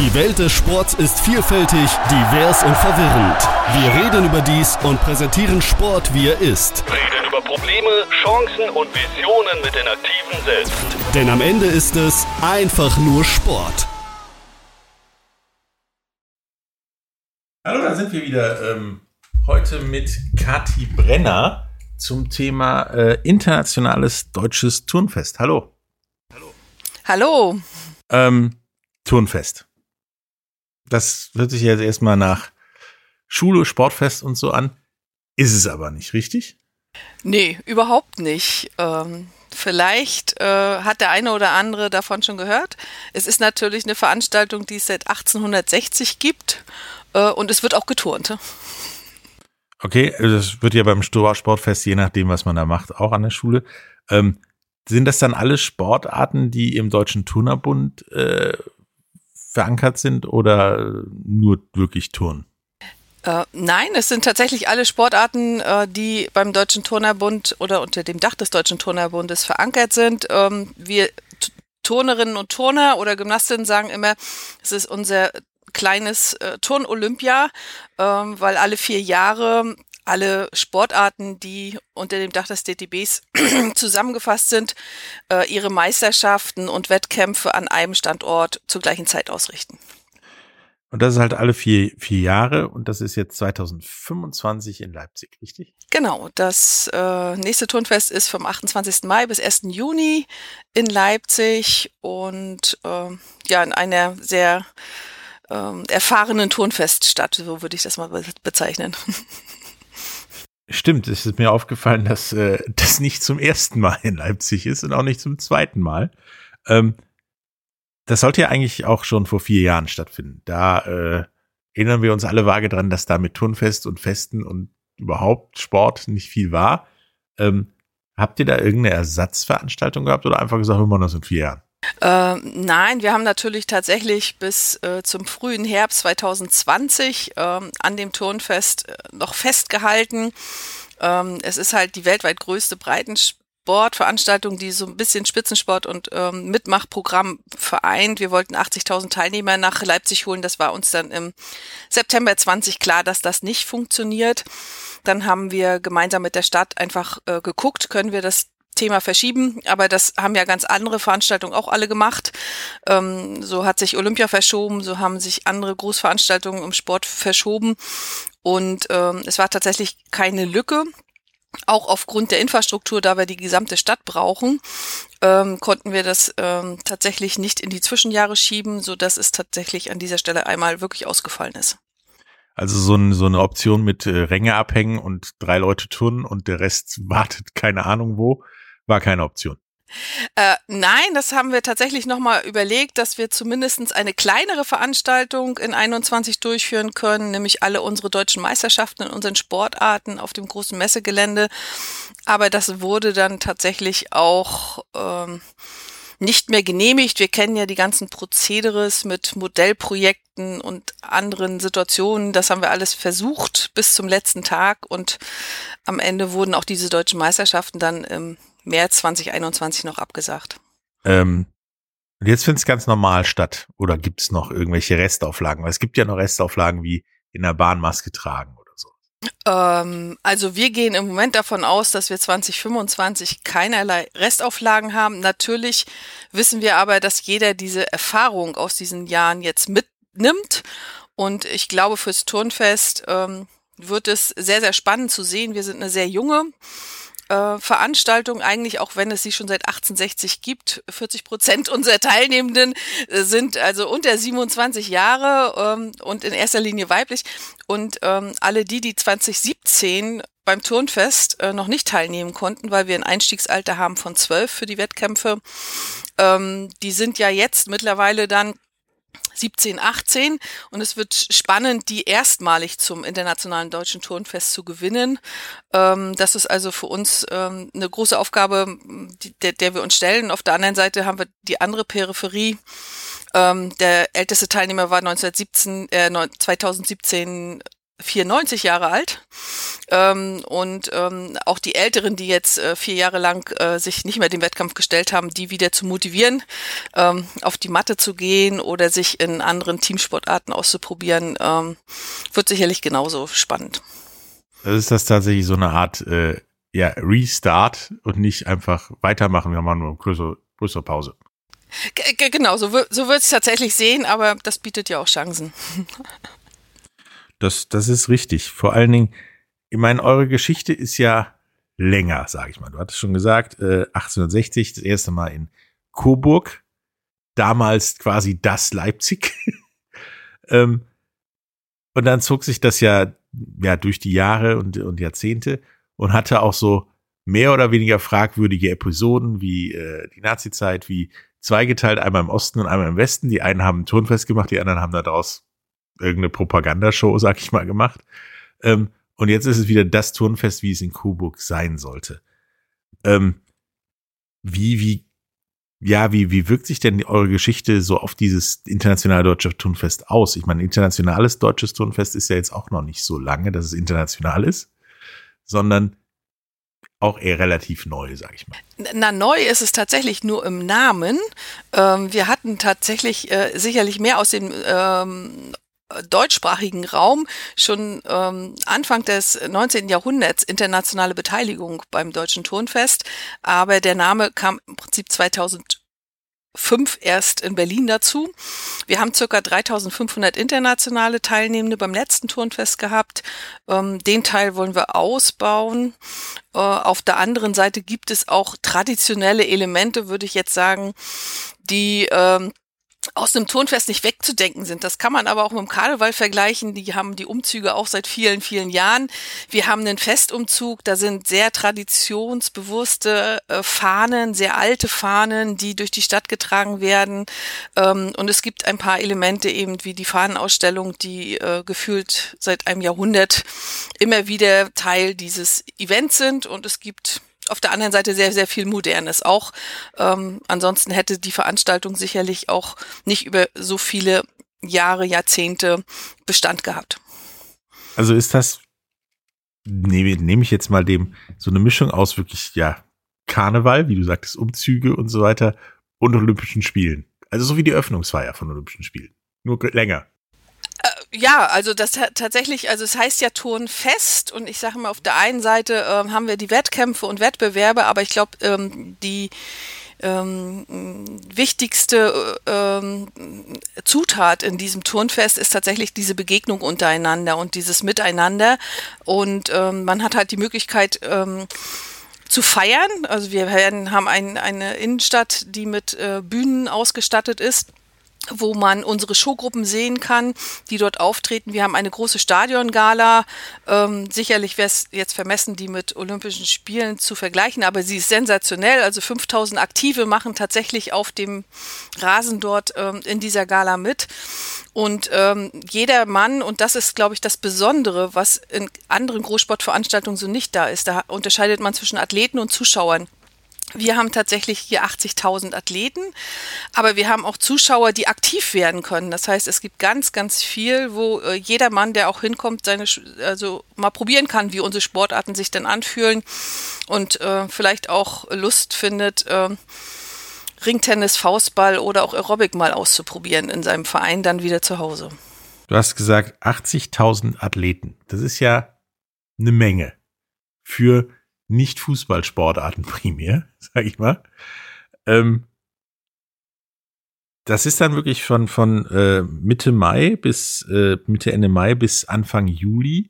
Die Welt des Sports ist vielfältig, divers und verwirrend. Wir reden über dies und präsentieren Sport, wie er ist. Reden über Probleme, Chancen und Visionen mit den Aktiven selbst. Denn am Ende ist es einfach nur Sport. Hallo, da sind wir wieder. Ähm, heute mit Kati Brenner zum Thema äh, internationales deutsches Turnfest. Hallo. Hallo. Ähm, Turnfest. Das hört sich jetzt erstmal nach Schule, Sportfest und so an. Ist es aber nicht, richtig? Nee, überhaupt nicht. Ähm, vielleicht äh, hat der eine oder andere davon schon gehört. Es ist natürlich eine Veranstaltung, die es seit 1860 gibt äh, und es wird auch geturnt. Okay, das wird ja beim Sportfest, je nachdem, was man da macht, auch an der Schule. Ähm, sind das dann alle Sportarten, die im Deutschen Turnerbund äh, verankert sind oder nur wirklich Turnen? Äh, nein, es sind tatsächlich alle Sportarten, äh, die beim Deutschen Turnerbund oder unter dem Dach des Deutschen Turnerbundes verankert sind. Ähm, wir Turnerinnen und Turner oder Gymnastinnen sagen immer, es ist unser kleines äh, Turn-Olympia, ähm, weil alle vier Jahre alle Sportarten, die unter dem Dach des DTBs zusammengefasst sind, äh, ihre Meisterschaften und Wettkämpfe an einem Standort zur gleichen Zeit ausrichten. Und das ist halt alle vier, vier Jahre und das ist jetzt 2025 in Leipzig, richtig? Genau, das äh, nächste Turnfest ist vom 28. Mai bis 1. Juni in Leipzig und äh, ja, in einer sehr ähm, erfahrenen Turnfeststadt, so würde ich das mal bezeichnen. Stimmt, es ist mir aufgefallen, dass äh, das nicht zum ersten Mal in Leipzig ist und auch nicht zum zweiten Mal. Ähm, das sollte ja eigentlich auch schon vor vier Jahren stattfinden. Da äh, erinnern wir uns alle vage dran, dass da mit Turnfest und Festen und überhaupt Sport nicht viel war. Ähm, habt ihr da irgendeine Ersatzveranstaltung gehabt oder einfach gesagt, wir machen das in vier Jahren? Äh, nein, wir haben natürlich tatsächlich bis äh, zum frühen Herbst 2020 äh, an dem Turnfest äh, noch festgehalten. Ähm, es ist halt die weltweit größte Breitensportveranstaltung, die so ein bisschen Spitzensport und ähm, Mitmachprogramm vereint. Wir wollten 80.000 Teilnehmer nach Leipzig holen. Das war uns dann im September 20 klar, dass das nicht funktioniert. Dann haben wir gemeinsam mit der Stadt einfach äh, geguckt, können wir das Thema verschieben, aber das haben ja ganz andere Veranstaltungen auch alle gemacht. Ähm, so hat sich Olympia verschoben, so haben sich andere Großveranstaltungen im Sport verschoben und ähm, es war tatsächlich keine Lücke. Auch aufgrund der Infrastruktur, da wir die gesamte Stadt brauchen, ähm, konnten wir das ähm, tatsächlich nicht in die Zwischenjahre schieben, so dass es tatsächlich an dieser Stelle einmal wirklich ausgefallen ist. Also so, ein, so eine Option mit äh, Ränge abhängen und drei Leute turnen und der Rest wartet keine Ahnung wo war keine Option. Äh, nein, das haben wir tatsächlich nochmal überlegt, dass wir zumindest eine kleinere Veranstaltung in 21 durchführen können, nämlich alle unsere deutschen Meisterschaften in unseren Sportarten auf dem großen Messegelände. Aber das wurde dann tatsächlich auch ähm, nicht mehr genehmigt. Wir kennen ja die ganzen Prozederes mit Modellprojekten und anderen Situationen. Das haben wir alles versucht bis zum letzten Tag und am Ende wurden auch diese deutschen Meisterschaften dann im März 2021 noch abgesagt. Ähm, und jetzt findet es ganz normal statt. Oder gibt es noch irgendwelche Restauflagen? Weil es gibt ja noch Restauflagen wie in der Bahn Maske tragen oder so. Ähm, also wir gehen im Moment davon aus, dass wir 2025 keinerlei Restauflagen haben. Natürlich wissen wir aber, dass jeder diese Erfahrung aus diesen Jahren jetzt mitnimmt. Und ich glaube, fürs Turnfest ähm, wird es sehr, sehr spannend zu sehen. Wir sind eine sehr junge äh, Veranstaltung, eigentlich auch wenn es sie schon seit 1860 gibt. 40 Prozent unserer Teilnehmenden äh, sind also unter 27 Jahre ähm, und in erster Linie weiblich. Und ähm, alle die, die 2017 beim Turnfest äh, noch nicht teilnehmen konnten, weil wir ein Einstiegsalter haben von 12 für die Wettkämpfe, ähm, die sind ja jetzt mittlerweile dann 17, 18 und es wird spannend, die erstmalig zum Internationalen Deutschen Turnfest zu gewinnen. Ähm, das ist also für uns ähm, eine große Aufgabe, die, der, der wir uns stellen. Auf der anderen Seite haben wir die andere Peripherie. Ähm, der älteste Teilnehmer war 1917, äh, 2017 94 Jahre alt. Ähm, und ähm, auch die Älteren, die jetzt äh, vier Jahre lang äh, sich nicht mehr dem Wettkampf gestellt haben, die wieder zu motivieren, ähm, auf die Matte zu gehen oder sich in anderen Teamsportarten auszuprobieren, ähm, wird sicherlich genauso spannend. Das ist das tatsächlich so eine Art äh, ja, Restart und nicht einfach weitermachen, wir machen nur eine größere, größere Pause. G genau, so, so wird es tatsächlich sehen, aber das bietet ja auch Chancen. Das, das ist richtig. Vor allen Dingen, ich meine, eure Geschichte ist ja länger, sage ich mal. Du hattest schon gesagt, äh, 1860 das erste Mal in Coburg, damals quasi das Leipzig. ähm, und dann zog sich das ja, ja durch die Jahre und, und Jahrzehnte und hatte auch so mehr oder weniger fragwürdige Episoden wie äh, die Nazizeit, wie zweigeteilt, einmal im Osten und einmal im Westen. Die einen haben Turnfest gemacht, die anderen haben daraus irgendeine Propagandashow, sag ich mal, gemacht. Ähm, und jetzt ist es wieder das Turnfest, wie es in Coburg sein sollte. Ähm, wie, wie, ja, wie, wie wirkt sich denn eure Geschichte so auf dieses internationale deutsche Turnfest aus? Ich meine, internationales deutsches Turnfest ist ja jetzt auch noch nicht so lange, dass es international ist, sondern auch eher relativ neu, sag ich mal. Na, neu ist es tatsächlich nur im Namen. Ähm, wir hatten tatsächlich äh, sicherlich mehr aus dem ähm, deutschsprachigen Raum schon ähm, Anfang des 19. Jahrhunderts internationale Beteiligung beim Deutschen Turnfest, aber der Name kam im Prinzip 2005 erst in Berlin dazu. Wir haben circa 3500 internationale Teilnehmende beim letzten Turnfest gehabt. Ähm, den Teil wollen wir ausbauen. Äh, auf der anderen Seite gibt es auch traditionelle Elemente, würde ich jetzt sagen, die ähm, aus dem Turnfest nicht wegzudenken sind. Das kann man aber auch mit dem Karneval vergleichen. Die haben die Umzüge auch seit vielen, vielen Jahren. Wir haben einen Festumzug, da sind sehr traditionsbewusste äh, Fahnen, sehr alte Fahnen, die durch die Stadt getragen werden. Ähm, und es gibt ein paar Elemente eben wie die Fahnenausstellung, die äh, gefühlt seit einem Jahrhundert immer wieder Teil dieses Events sind. Und es gibt auf der anderen Seite sehr, sehr viel Modernes auch. Ähm, ansonsten hätte die Veranstaltung sicherlich auch nicht über so viele Jahre, Jahrzehnte Bestand gehabt. Also ist das, nehme nehm ich jetzt mal dem, so eine Mischung aus wirklich, ja, Karneval, wie du sagtest, Umzüge und so weiter und Olympischen Spielen. Also so wie die Öffnungsfeier von Olympischen Spielen. Nur länger. Ja, also das tatsächlich, also es heißt ja Turnfest und ich sage mal, auf der einen Seite äh, haben wir die Wettkämpfe und Wettbewerbe, aber ich glaube, ähm, die ähm, wichtigste ähm, Zutat in diesem Turnfest ist tatsächlich diese Begegnung untereinander und dieses Miteinander. Und ähm, man hat halt die Möglichkeit, ähm, zu feiern. Also wir haben ein, eine Innenstadt, die mit äh, Bühnen ausgestattet ist wo man unsere Showgruppen sehen kann, die dort auftreten. Wir haben eine große Stadiongala. Ähm, sicherlich wäre es jetzt vermessen, die mit Olympischen Spielen zu vergleichen, aber sie ist sensationell. Also 5000 Aktive machen tatsächlich auf dem Rasen dort ähm, in dieser Gala mit. Und ähm, jeder Mann, und das ist, glaube ich, das Besondere, was in anderen Großsportveranstaltungen so nicht da ist, da unterscheidet man zwischen Athleten und Zuschauern. Wir haben tatsächlich hier 80.000 Athleten, aber wir haben auch Zuschauer, die aktiv werden können. Das heißt, es gibt ganz, ganz viel, wo äh, jeder Mann, der auch hinkommt, seine, also mal probieren kann, wie unsere Sportarten sich dann anfühlen und äh, vielleicht auch Lust findet, äh, Ringtennis, Faustball oder auch Aerobic mal auszuprobieren in seinem Verein dann wieder zu Hause. Du hast gesagt 80.000 Athleten. Das ist ja eine Menge für nicht Fußballsportarten primär, sag ich mal. Ähm, das ist dann wirklich von, von äh, Mitte Mai bis äh, Mitte Ende Mai bis Anfang Juli.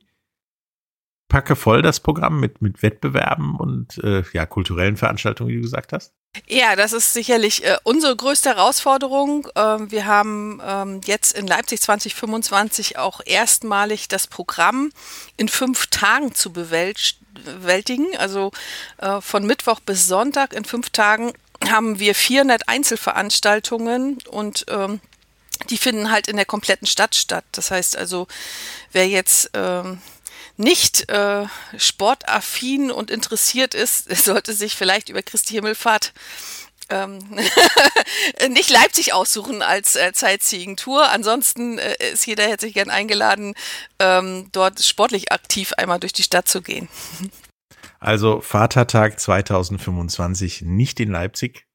Packe voll das Programm mit, mit Wettbewerben und äh, ja, kulturellen Veranstaltungen, wie du gesagt hast. Ja, das ist sicherlich äh, unsere größte Herausforderung. Ähm, wir haben ähm, jetzt in Leipzig 2025 auch erstmalig das Programm in fünf Tagen zu bewältigen. Also äh, von Mittwoch bis Sonntag in fünf Tagen haben wir 400 Einzelveranstaltungen und ähm, die finden halt in der kompletten Stadt statt. Das heißt also, wer jetzt ähm, nicht äh, sportaffin und interessiert ist, sollte sich vielleicht über Christi Himmelfahrt ähm, nicht Leipzig aussuchen als äh, Sightseeing-Tour. Ansonsten äh, ist jeder herzlich gern eingeladen, ähm, dort sportlich aktiv einmal durch die Stadt zu gehen. Also Vatertag 2025 nicht in Leipzig.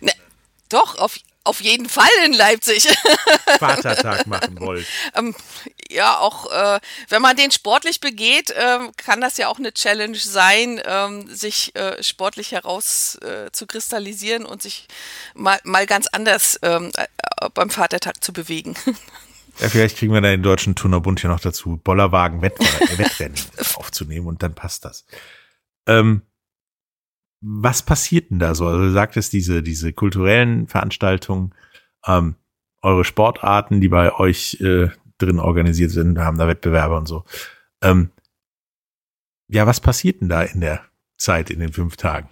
Ne, doch, auf, auf jeden Fall in Leipzig. Vatertag machen wollt. ähm, ja, auch äh, wenn man den sportlich begeht, ähm, kann das ja auch eine Challenge sein, ähm, sich äh, sportlich heraus äh, zu kristallisieren und sich mal, mal ganz anders ähm, äh, beim Vatertag zu bewegen. Ja, vielleicht kriegen wir da den Deutschen Turnerbund ja noch dazu, Bollerwagen Wettrennen aufzunehmen und dann passt das. Ähm, was passiert denn da so? Also du sagtest diese, diese kulturellen Veranstaltungen, ähm, eure Sportarten, die bei euch äh, drin organisiert sind, haben da Wettbewerbe und so. Ähm, ja, was passiert denn da in der Zeit, in den fünf Tagen?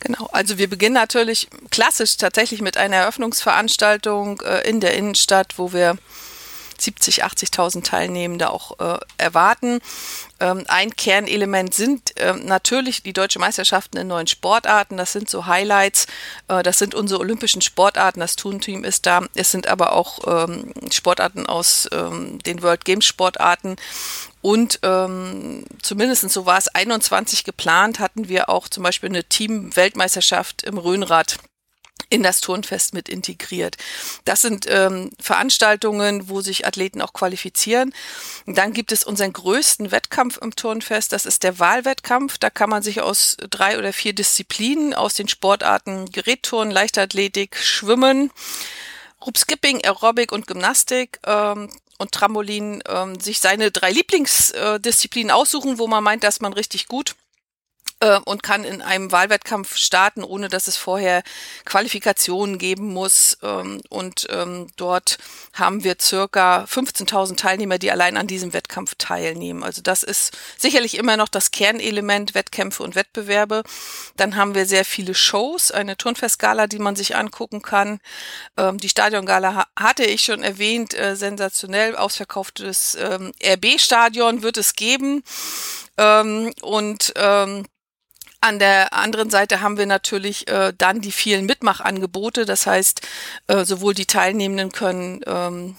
Genau, also wir beginnen natürlich klassisch tatsächlich mit einer Eröffnungsveranstaltung äh, in der Innenstadt, wo wir 70, 80.000 Teilnehmende auch äh, erwarten. Ähm, ein Kernelement sind äh, natürlich die deutsche Meisterschaften in neuen Sportarten. Das sind so Highlights. Äh, das sind unsere olympischen Sportarten. Das Turnteam ist da. Es sind aber auch ähm, Sportarten aus ähm, den World Games Sportarten. Und ähm, zumindest so war es 21 geplant, hatten wir auch zum Beispiel eine Team-Weltmeisterschaft im Rhönrad in das Turnfest mit integriert. Das sind ähm, Veranstaltungen, wo sich Athleten auch qualifizieren. Und dann gibt es unseren größten Wettkampf im Turnfest, das ist der Wahlwettkampf. Da kann man sich aus drei oder vier Disziplinen aus den Sportarten Gerätturnen, Leichtathletik, Schwimmen, Rupskipping, Aerobic und Gymnastik ähm, und Trampolin ähm, sich seine drei Lieblingsdisziplinen aussuchen, wo man meint, dass man richtig gut äh, und kann in einem Wahlwettkampf starten, ohne dass es vorher Qualifikationen geben muss. Ähm, und ähm, dort haben wir circa 15.000 Teilnehmer, die allein an diesem Wettkampf teilnehmen. Also das ist sicherlich immer noch das Kernelement Wettkämpfe und Wettbewerbe. Dann haben wir sehr viele Shows, eine Turnfestgala, die man sich angucken kann. Ähm, die Stadiongala hatte ich schon erwähnt, äh, sensationell ausverkauftes RB-Stadion wird es geben. und an der anderen Seite haben wir natürlich äh, dann die vielen Mitmachangebote. Das heißt, äh, sowohl die Teilnehmenden können ähm,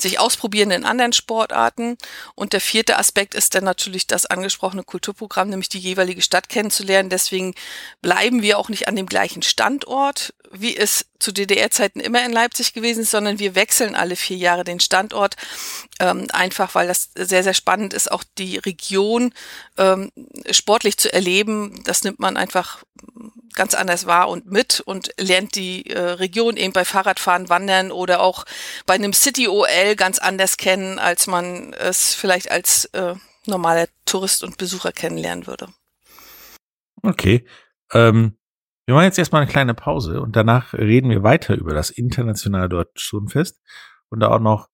sich ausprobieren in anderen Sportarten. Und der vierte Aspekt ist dann natürlich das angesprochene Kulturprogramm, nämlich die jeweilige Stadt kennenzulernen. Deswegen bleiben wir auch nicht an dem gleichen Standort, wie es zu DDR-Zeiten immer in Leipzig gewesen ist, sondern wir wechseln alle vier Jahre den Standort, ähm, einfach weil das sehr, sehr spannend ist, auch die Region ähm, sportlich zu erleben. Das nimmt man einfach ganz anders wahr und mit und lernt die äh, Region eben bei Fahrradfahren, Wandern oder auch bei einem City OL ganz anders kennen, als man es vielleicht als äh, normaler Tourist und Besucher kennenlernen würde. Okay. Ähm, wir machen jetzt erstmal eine kleine Pause und danach reden wir weiter über das internationale Deutschschulfest und auch noch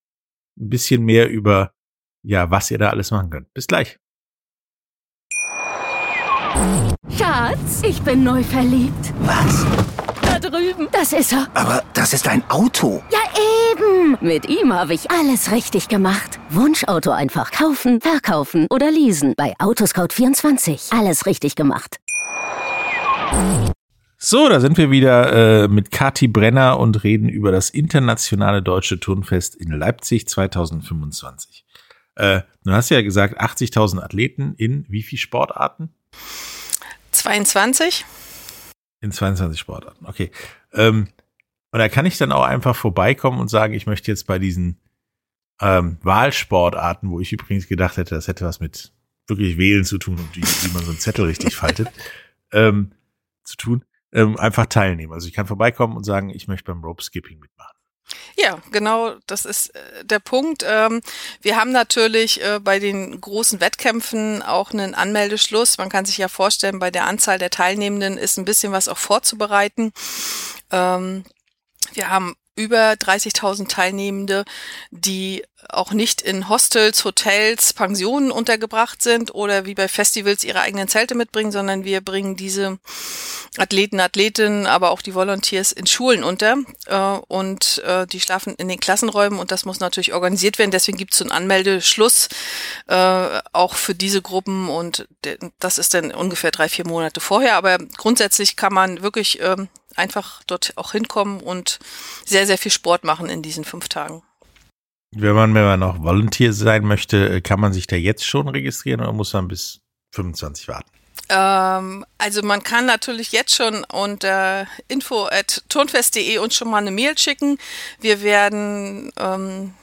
ein bisschen mehr über, ja, was ihr da alles machen könnt. Bis gleich. Schatz, ich bin neu verliebt. Was? Da drüben. Das ist er. Aber das ist ein Auto. Ja, eben. Mit ihm habe ich alles richtig gemacht. Wunschauto einfach kaufen, verkaufen oder leasen. Bei Autoscout24. Alles richtig gemacht. So, da sind wir wieder äh, mit Kati Brenner und reden über das internationale deutsche Turnfest in Leipzig 2025. Äh, du hast ja gesagt, 80.000 Athleten in wie viel Sportarten? 22. In 22 Sportarten, okay. Ähm, und da kann ich dann auch einfach vorbeikommen und sagen, ich möchte jetzt bei diesen ähm, Wahlsportarten, wo ich übrigens gedacht hätte, das hätte was mit wirklich Wählen zu tun und wie, wie man so einen Zettel richtig faltet, ähm, zu tun, ähm, einfach teilnehmen. Also ich kann vorbeikommen und sagen, ich möchte beim Rope Skipping mitmachen. Ja, genau, das ist äh, der Punkt. Ähm, wir haben natürlich äh, bei den großen Wettkämpfen auch einen Anmeldeschluss. Man kann sich ja vorstellen, bei der Anzahl der Teilnehmenden ist ein bisschen was auch vorzubereiten. Ähm, wir haben über 30.000 Teilnehmende, die auch nicht in Hostels, Hotels, Pensionen untergebracht sind oder wie bei Festivals ihre eigenen Zelte mitbringen, sondern wir bringen diese Athleten, Athletinnen, aber auch die Volunteers in Schulen unter äh, und äh, die schlafen in den Klassenräumen und das muss natürlich organisiert werden. Deswegen gibt es so einen Anmeldeschluss äh, auch für diese Gruppen und das ist dann ungefähr drei, vier Monate vorher. Aber grundsätzlich kann man wirklich ähm, einfach dort auch hinkommen und sehr, sehr viel Sport machen in diesen fünf Tagen. Wenn man, wenn man noch Volunteer sein möchte, kann man sich da jetzt schon registrieren oder muss man bis 25 warten? Ähm, also man kann natürlich jetzt schon unter info at turnfest.de uns schon mal eine Mail schicken. Wir werden ähm,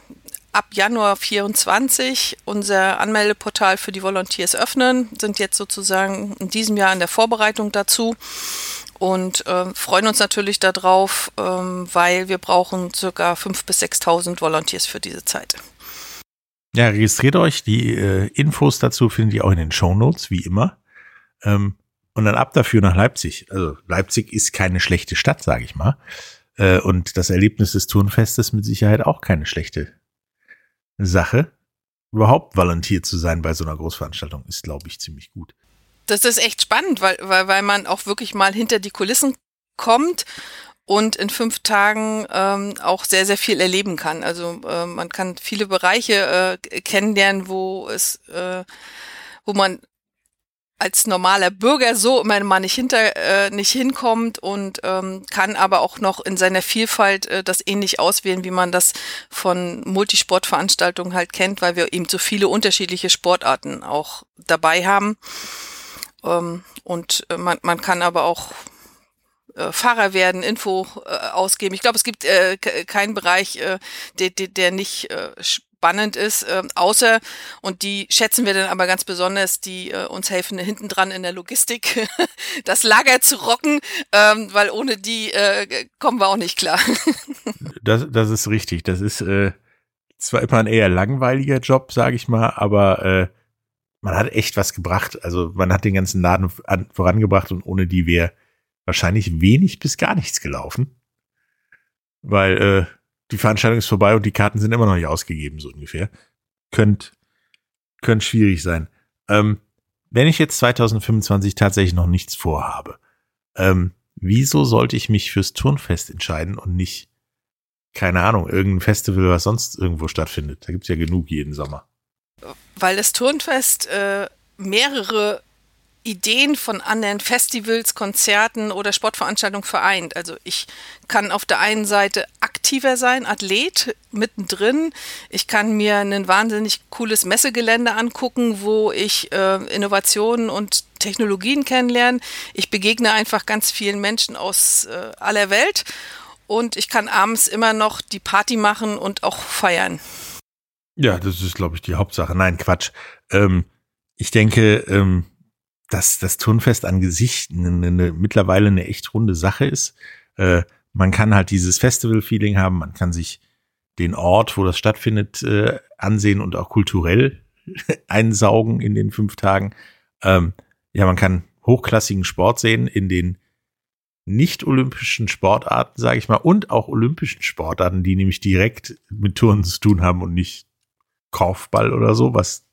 ab Januar 24 unser Anmeldeportal für die Volunteers öffnen, sind jetzt sozusagen in diesem Jahr in der Vorbereitung dazu und äh, freuen uns natürlich darauf, ähm, weil wir brauchen circa 5.000 bis 6.000 Volunteers für diese Zeit. Ja, registriert euch. Die äh, Infos dazu findet ihr auch in den Show Notes, wie immer. Ähm, und dann ab dafür nach Leipzig. Also Leipzig ist keine schlechte Stadt, sage ich mal. Äh, und das Erlebnis des Turnfestes mit Sicherheit auch keine schlechte Sache. Überhaupt volontiert zu sein bei so einer Großveranstaltung ist, glaube ich, ziemlich gut. Das ist echt spannend, weil, weil, weil man auch wirklich mal hinter die Kulissen kommt und in fünf Tagen ähm, auch sehr, sehr viel erleben kann. Also äh, man kann viele Bereiche äh, kennenlernen, wo es, äh, wo man als normaler Bürger so immer mal nicht hinter äh, nicht hinkommt und ähm, kann aber auch noch in seiner Vielfalt äh, das ähnlich auswählen, wie man das von Multisportveranstaltungen halt kennt, weil wir eben so viele unterschiedliche Sportarten auch dabei haben. Ähm, und äh, man, man kann aber auch äh, Fahrer werden, Info äh, ausgeben. Ich glaube, es gibt äh, keinen Bereich, äh, der, der, der nicht äh, spannend ist, äh, außer, und die schätzen wir dann aber ganz besonders, die äh, uns helfen hinten dran in der Logistik, das Lager zu rocken, ähm, weil ohne die äh, kommen wir auch nicht klar. das, das ist richtig. Das ist äh, zwar immer ein eher langweiliger Job, sage ich mal, aber äh, man hat echt was gebracht. Also man hat den ganzen Laden an, vorangebracht und ohne die wäre wahrscheinlich wenig bis gar nichts gelaufen. Weil äh, die Veranstaltung ist vorbei und die Karten sind immer noch nicht ausgegeben, so ungefähr. Könnt, könnt schwierig sein. Ähm, wenn ich jetzt 2025 tatsächlich noch nichts vorhabe, ähm, wieso sollte ich mich fürs Turnfest entscheiden und nicht, keine Ahnung, irgendein Festival, was sonst irgendwo stattfindet? Da gibt's ja genug jeden Sommer. Weil das Turnfest äh, mehrere Ideen von anderen Festivals, Konzerten oder Sportveranstaltungen vereint. Also ich kann auf der einen Seite aktiver sein, Athlet mittendrin. Ich kann mir ein wahnsinnig cooles Messegelände angucken, wo ich äh, Innovationen und Technologien kennenlerne. Ich begegne einfach ganz vielen Menschen aus äh, aller Welt und ich kann abends immer noch die Party machen und auch feiern. Ja, das ist, glaube ich, die Hauptsache. Nein, Quatsch. Ähm, ich denke, ähm, dass das Turnfest an Gesicht eine, eine, mittlerweile eine echt runde Sache ist. Äh, man kann halt dieses Festival-Feeling haben, man kann sich den Ort, wo das stattfindet, äh, ansehen und auch kulturell einsaugen in den fünf Tagen. Ähm, ja, man kann hochklassigen Sport sehen in den nicht-olympischen Sportarten, sage ich mal, und auch olympischen Sportarten, die nämlich direkt mit Turnen zu tun haben und nicht Korfball oder so, was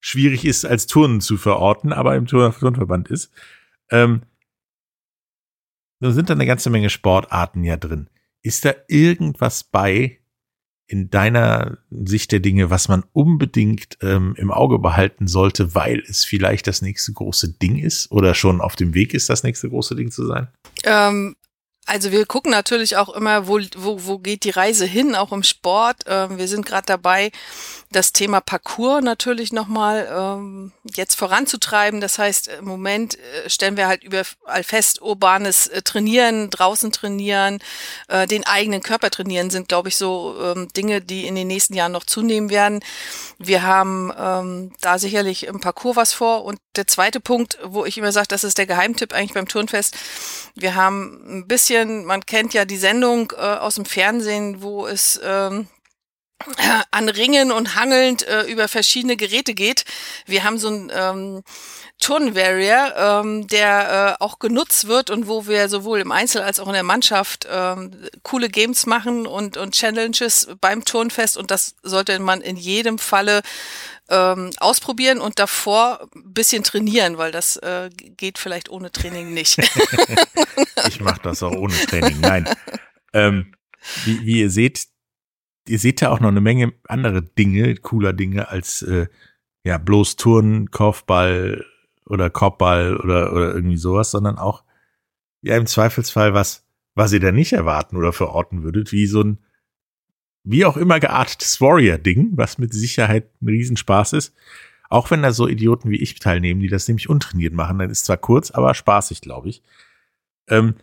schwierig ist, als Turnen zu verorten, aber im Turnverband ist. Ähm, da sind da eine ganze Menge Sportarten ja drin. Ist da irgendwas bei in deiner Sicht der Dinge, was man unbedingt ähm, im Auge behalten sollte, weil es vielleicht das nächste große Ding ist oder schon auf dem Weg ist, das nächste große Ding zu sein? Ähm, also wir gucken natürlich auch immer, wo, wo, wo geht die Reise hin, auch im Sport. Ähm, wir sind gerade dabei, das Thema Parcours natürlich nochmal ähm, jetzt voranzutreiben. Das heißt, im Moment äh, stellen wir halt überall fest, urbanes äh, Trainieren, draußen trainieren, äh, den eigenen Körper trainieren sind, glaube ich, so ähm, Dinge, die in den nächsten Jahren noch zunehmen werden. Wir haben ähm, da sicherlich im Parcours was vor. Und der zweite Punkt, wo ich immer sage, das ist der Geheimtipp eigentlich beim Turnfest. Wir haben ein bisschen, man kennt ja die Sendung äh, aus dem Fernsehen, wo es ähm, an Ringen und Hangelnd äh, über verschiedene Geräte geht. Wir haben so ein ähm, Turnwarrior, ähm, der äh, auch genutzt wird und wo wir sowohl im Einzel als auch in der Mannschaft ähm, coole Games machen und, und Challenges beim Turnfest und das sollte man in jedem Falle ähm, ausprobieren und davor bisschen trainieren, weil das äh, geht vielleicht ohne Training nicht. ich mache das auch ohne Training, nein. Ähm, wie, wie ihr seht, ihr seht ja auch noch eine Menge andere Dinge, cooler Dinge als äh, ja bloß Turnen, Korfball oder Korbball oder oder irgendwie sowas, sondern auch ja im Zweifelsfall was, was ihr da nicht erwarten oder verorten würdet, wie so ein, wie auch immer geartetes Warrior-Ding, was mit Sicherheit ein Riesenspaß ist. Auch wenn da so Idioten wie ich teilnehmen, die das nämlich untrainiert machen, dann ist zwar kurz, aber spaßig, glaube ich. Ähm,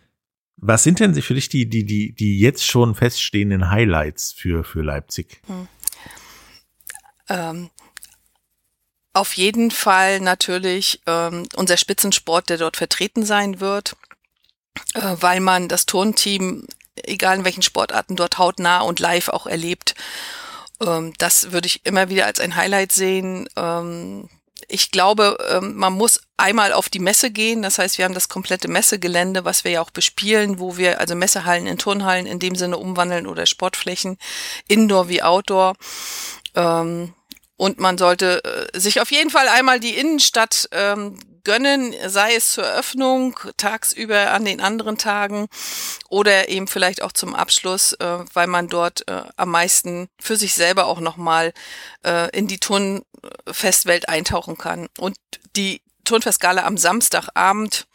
was sind denn für dich die, die, die, die jetzt schon feststehenden Highlights für, für Leipzig? Hm. Ähm, auf jeden Fall natürlich ähm, unser Spitzensport, der dort vertreten sein wird, äh, weil man das Turnteam, egal in welchen Sportarten, dort hautnah und live auch erlebt. Ähm, das würde ich immer wieder als ein Highlight sehen. Ähm, ich glaube, ähm, man muss einmal auf die Messe gehen. Das heißt, wir haben das komplette Messegelände, was wir ja auch bespielen, wo wir also Messehallen in Turnhallen in dem Sinne umwandeln oder Sportflächen, Indoor wie Outdoor. Ähm, und man sollte äh, sich auf jeden Fall einmal die Innenstadt ähm, gönnen, sei es zur Eröffnung, tagsüber an den anderen Tagen oder eben vielleicht auch zum Abschluss, äh, weil man dort äh, am meisten für sich selber auch nochmal äh, in die Turnfestwelt eintauchen kann. Und die Turnfestgala am Samstagabend,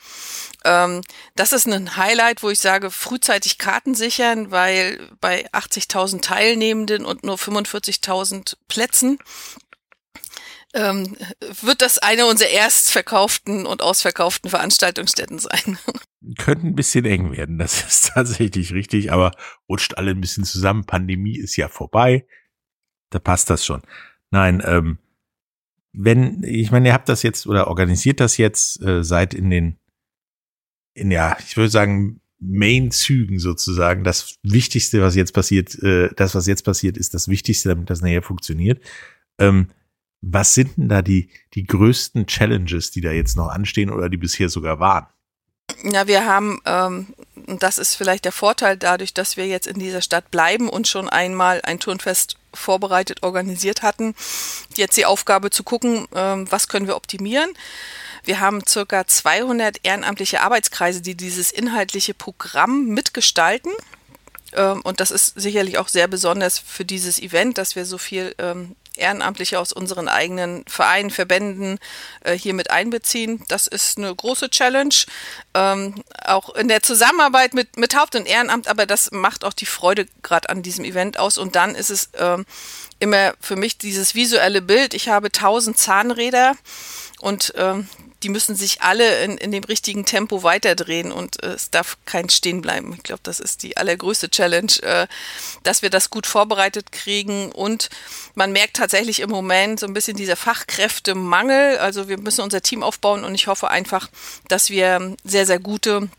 ähm, das ist ein Highlight, wo ich sage, frühzeitig Karten sichern, weil bei 80.000 Teilnehmenden und nur 45.000 Plätzen ähm, wird das eine unserer erstverkauften und ausverkauften Veranstaltungsstätten sein. Könnte ein bisschen eng werden, das ist tatsächlich richtig, aber rutscht alle ein bisschen zusammen. Pandemie ist ja vorbei. Da passt das schon. Nein, ähm, wenn, ich meine, ihr habt das jetzt oder organisiert das jetzt äh, seit in den, in ja, ich würde sagen, Main-Zügen sozusagen. Das Wichtigste, was jetzt passiert, äh, das, was jetzt passiert, ist das Wichtigste, damit das nachher funktioniert. Ähm, was sind denn da die, die größten Challenges, die da jetzt noch anstehen oder die bisher sogar waren? Ja, wir haben, ähm, das ist vielleicht der Vorteil dadurch, dass wir jetzt in dieser Stadt bleiben und schon einmal ein Turnfest vorbereitet, organisiert hatten, jetzt die Aufgabe zu gucken, ähm, was können wir optimieren. Wir haben circa 200 ehrenamtliche Arbeitskreise, die dieses inhaltliche Programm mitgestalten. Ähm, und das ist sicherlich auch sehr besonders für dieses Event, dass wir so viel ähm, Ehrenamtliche aus unseren eigenen Vereinen, Verbänden äh, hier mit einbeziehen. Das ist eine große Challenge, ähm, auch in der Zusammenarbeit mit, mit Haupt- und Ehrenamt, aber das macht auch die Freude gerade an diesem Event aus. Und dann ist es ähm, immer für mich dieses visuelle Bild. Ich habe tausend Zahnräder und ähm, die müssen sich alle in, in dem richtigen Tempo weiterdrehen und äh, es darf kein Stehen bleiben. Ich glaube, das ist die allergrößte Challenge, äh, dass wir das gut vorbereitet kriegen und man merkt tatsächlich im Moment so ein bisschen dieser Fachkräftemangel. Also wir müssen unser Team aufbauen und ich hoffe einfach, dass wir sehr, sehr gute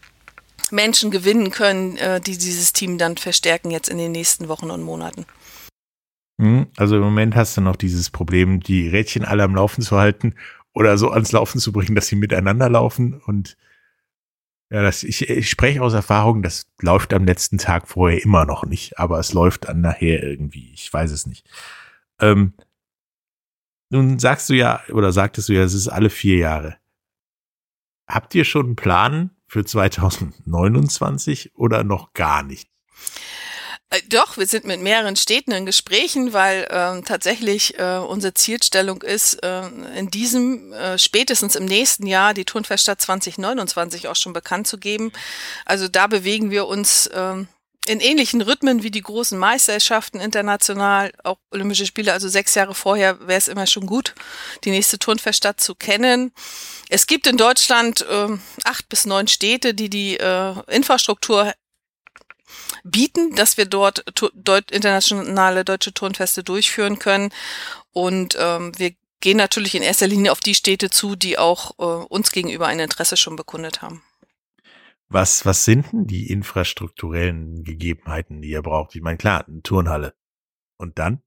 Menschen gewinnen können, äh, die dieses Team dann verstärken jetzt in den nächsten Wochen und Monaten. Hm, also im Moment hast du noch dieses Problem, die Rädchen alle am Laufen zu halten oder so ans Laufen zu bringen, dass sie miteinander laufen. Und ja, das, ich, ich spreche aus Erfahrung, das läuft am letzten Tag vorher immer noch nicht, aber es läuft dann nachher irgendwie. Ich weiß es nicht. Ähm, nun sagst du ja, oder sagtest du ja, es ist alle vier Jahre. Habt ihr schon einen Plan für 2029 oder noch gar nicht? Äh, doch, wir sind mit mehreren Städten in Gesprächen, weil ähm, tatsächlich äh, unsere Zielstellung ist, äh, in diesem, äh, spätestens im nächsten Jahr, die Turnfeststadt 2029 auch schon bekannt zu geben. Also da bewegen wir uns äh, in ähnlichen Rhythmen wie die großen Meisterschaften international, auch Olympische Spiele. Also sechs Jahre vorher wäre es immer schon gut, die nächste Turnfeststadt zu kennen. Es gibt in Deutschland äh, acht bis neun Städte, die die äh, Infrastruktur bieten, dass wir dort deut internationale deutsche Turnfeste durchführen können. Und ähm, wir gehen natürlich in erster Linie auf die Städte zu, die auch äh, uns gegenüber ein Interesse schon bekundet haben. Was, was sind denn die infrastrukturellen Gegebenheiten, die ihr braucht? Ich meine, klar, eine Turnhalle. Und dann?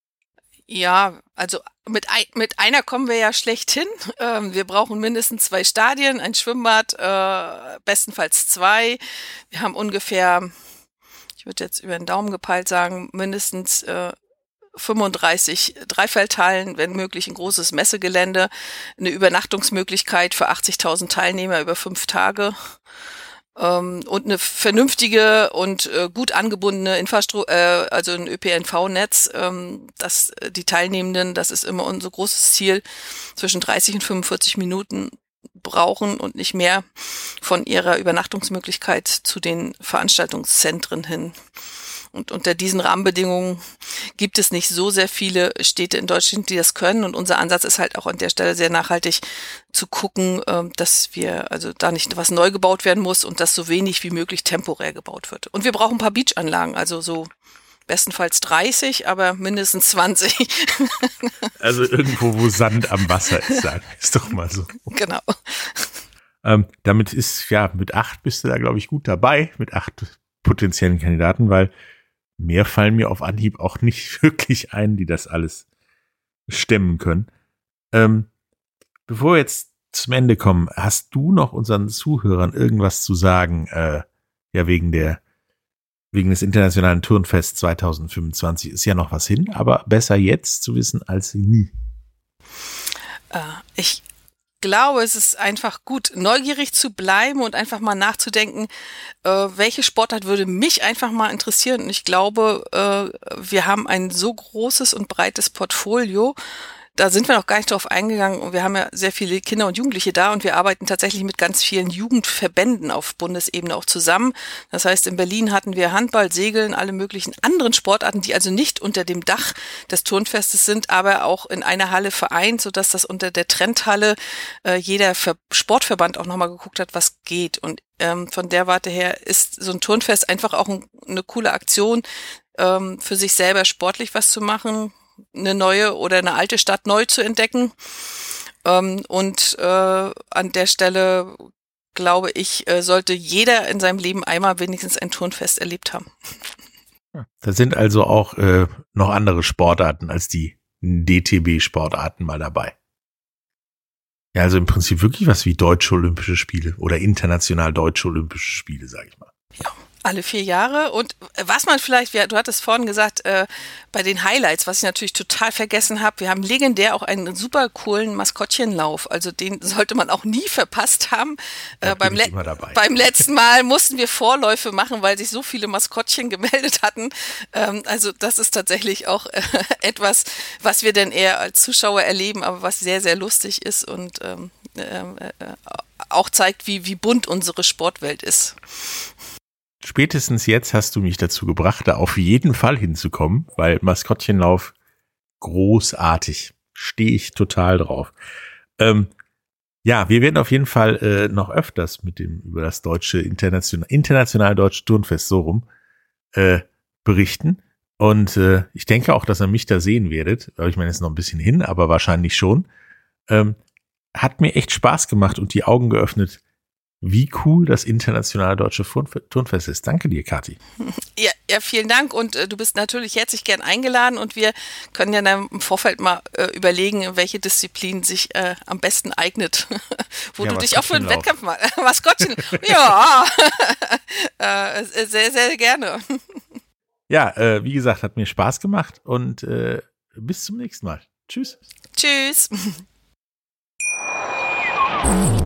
Ja, also mit, ein, mit einer kommen wir ja schlecht hin. Ähm, wir brauchen mindestens zwei Stadien, ein Schwimmbad, äh, bestenfalls zwei. Wir haben ungefähr ich würde jetzt über den Daumen gepeilt sagen, mindestens äh, 35 Dreifeldhallen, wenn möglich ein großes Messegelände, eine Übernachtungsmöglichkeit für 80.000 Teilnehmer über fünf Tage ähm, und eine vernünftige und äh, gut angebundene Infrastruktur, äh, also ein ÖPNV-Netz, ähm, dass die Teilnehmenden, das ist immer unser großes Ziel, zwischen 30 und 45 Minuten brauchen und nicht mehr von ihrer Übernachtungsmöglichkeit zu den Veranstaltungszentren hin. Und unter diesen Rahmenbedingungen gibt es nicht so sehr viele Städte in Deutschland, die das können. Und unser Ansatz ist halt auch an der Stelle sehr nachhaltig zu gucken, ähm, dass wir, also da nicht was neu gebaut werden muss und dass so wenig wie möglich temporär gebaut wird. Und wir brauchen ein paar Beachanlagen, also so bestenfalls 30, aber mindestens 20. Also irgendwo, wo Sand am Wasser ist, sagen wir es doch mal so. genau. Ähm, damit ist, ja, mit acht bist du da, glaube ich, gut dabei, mit acht potenziellen Kandidaten, weil mehr fallen mir auf Anhieb auch nicht wirklich ein, die das alles stemmen können. Ähm, bevor wir jetzt zum Ende kommen, hast du noch unseren Zuhörern irgendwas zu sagen, äh, ja, wegen der, wegen des Internationalen Turnfest 2025 ist ja noch was hin, aber besser jetzt zu wissen als nie. Äh, ich glaube, es ist einfach gut, neugierig zu bleiben und einfach mal nachzudenken, äh, welche Sportart würde mich einfach mal interessieren. Und ich glaube, äh, wir haben ein so großes und breites Portfolio, da sind wir noch gar nicht drauf eingegangen und wir haben ja sehr viele Kinder und Jugendliche da und wir arbeiten tatsächlich mit ganz vielen Jugendverbänden auf Bundesebene auch zusammen. Das heißt, in Berlin hatten wir Handball, Segeln, alle möglichen anderen Sportarten, die also nicht unter dem Dach des Turnfestes sind, aber auch in einer Halle vereint, sodass das unter der Trendhalle äh, jeder Ver Sportverband auch nochmal geguckt hat, was geht. Und ähm, von der Warte her ist so ein Turnfest einfach auch ein, eine coole Aktion, ähm, für sich selber sportlich was zu machen, eine neue oder eine alte Stadt neu zu entdecken. Ähm, und äh, an der Stelle glaube ich, äh, sollte jeder in seinem Leben einmal wenigstens ein Turnfest erlebt haben. Da sind also auch äh, noch andere Sportarten als die DTB-Sportarten mal dabei. Ja, also im Prinzip wirklich was wie Deutsche Olympische Spiele oder international Deutsche Olympische Spiele, sage ich mal. Ja. Alle vier Jahre. Und was man vielleicht, du hattest vorhin gesagt, äh, bei den Highlights, was ich natürlich total vergessen habe, wir haben legendär auch einen super coolen Maskottchenlauf. Also den sollte man auch nie verpasst haben. Äh, beim, Le beim letzten Mal mussten wir Vorläufe machen, weil sich so viele Maskottchen gemeldet hatten. Ähm, also das ist tatsächlich auch äh, etwas, was wir denn eher als Zuschauer erleben, aber was sehr, sehr lustig ist und ähm, äh, äh, auch zeigt, wie, wie bunt unsere Sportwelt ist spätestens jetzt hast du mich dazu gebracht, da auf jeden Fall hinzukommen, weil Maskottchenlauf großartig. Stehe ich total drauf. Ähm, ja, wir werden auf jeden Fall äh, noch öfters mit dem über das deutsche international international deutsche Turnfest so rum äh, berichten. Und äh, ich denke auch, dass ihr mich da sehen werdet. Ich meine, es ist noch ein bisschen hin, aber wahrscheinlich schon. Ähm, hat mir echt Spaß gemacht und die Augen geöffnet, wie cool das internationale deutsche Turnfest ist. Danke dir, Kathi. Ja, ja vielen Dank und äh, du bist natürlich herzlich gern eingeladen und wir können ja dann im Vorfeld mal äh, überlegen, welche Disziplin sich äh, am besten eignet, wo ja, du dich auch für einen Wettkampf mal, Maskottchen, ja, äh, sehr, sehr gerne. Ja, äh, wie gesagt, hat mir Spaß gemacht und äh, bis zum nächsten Mal. Tschüss. Tschüss.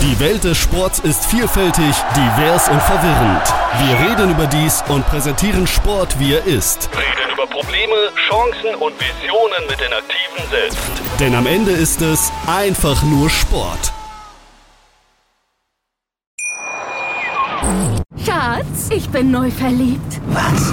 Die Welt des Sports ist vielfältig, divers und verwirrend. Wir reden über dies und präsentieren Sport, wie er ist. Reden über Probleme, Chancen und Visionen mit den Aktiven selbst. Denn am Ende ist es einfach nur Sport. Schatz, ich bin neu verliebt. Was?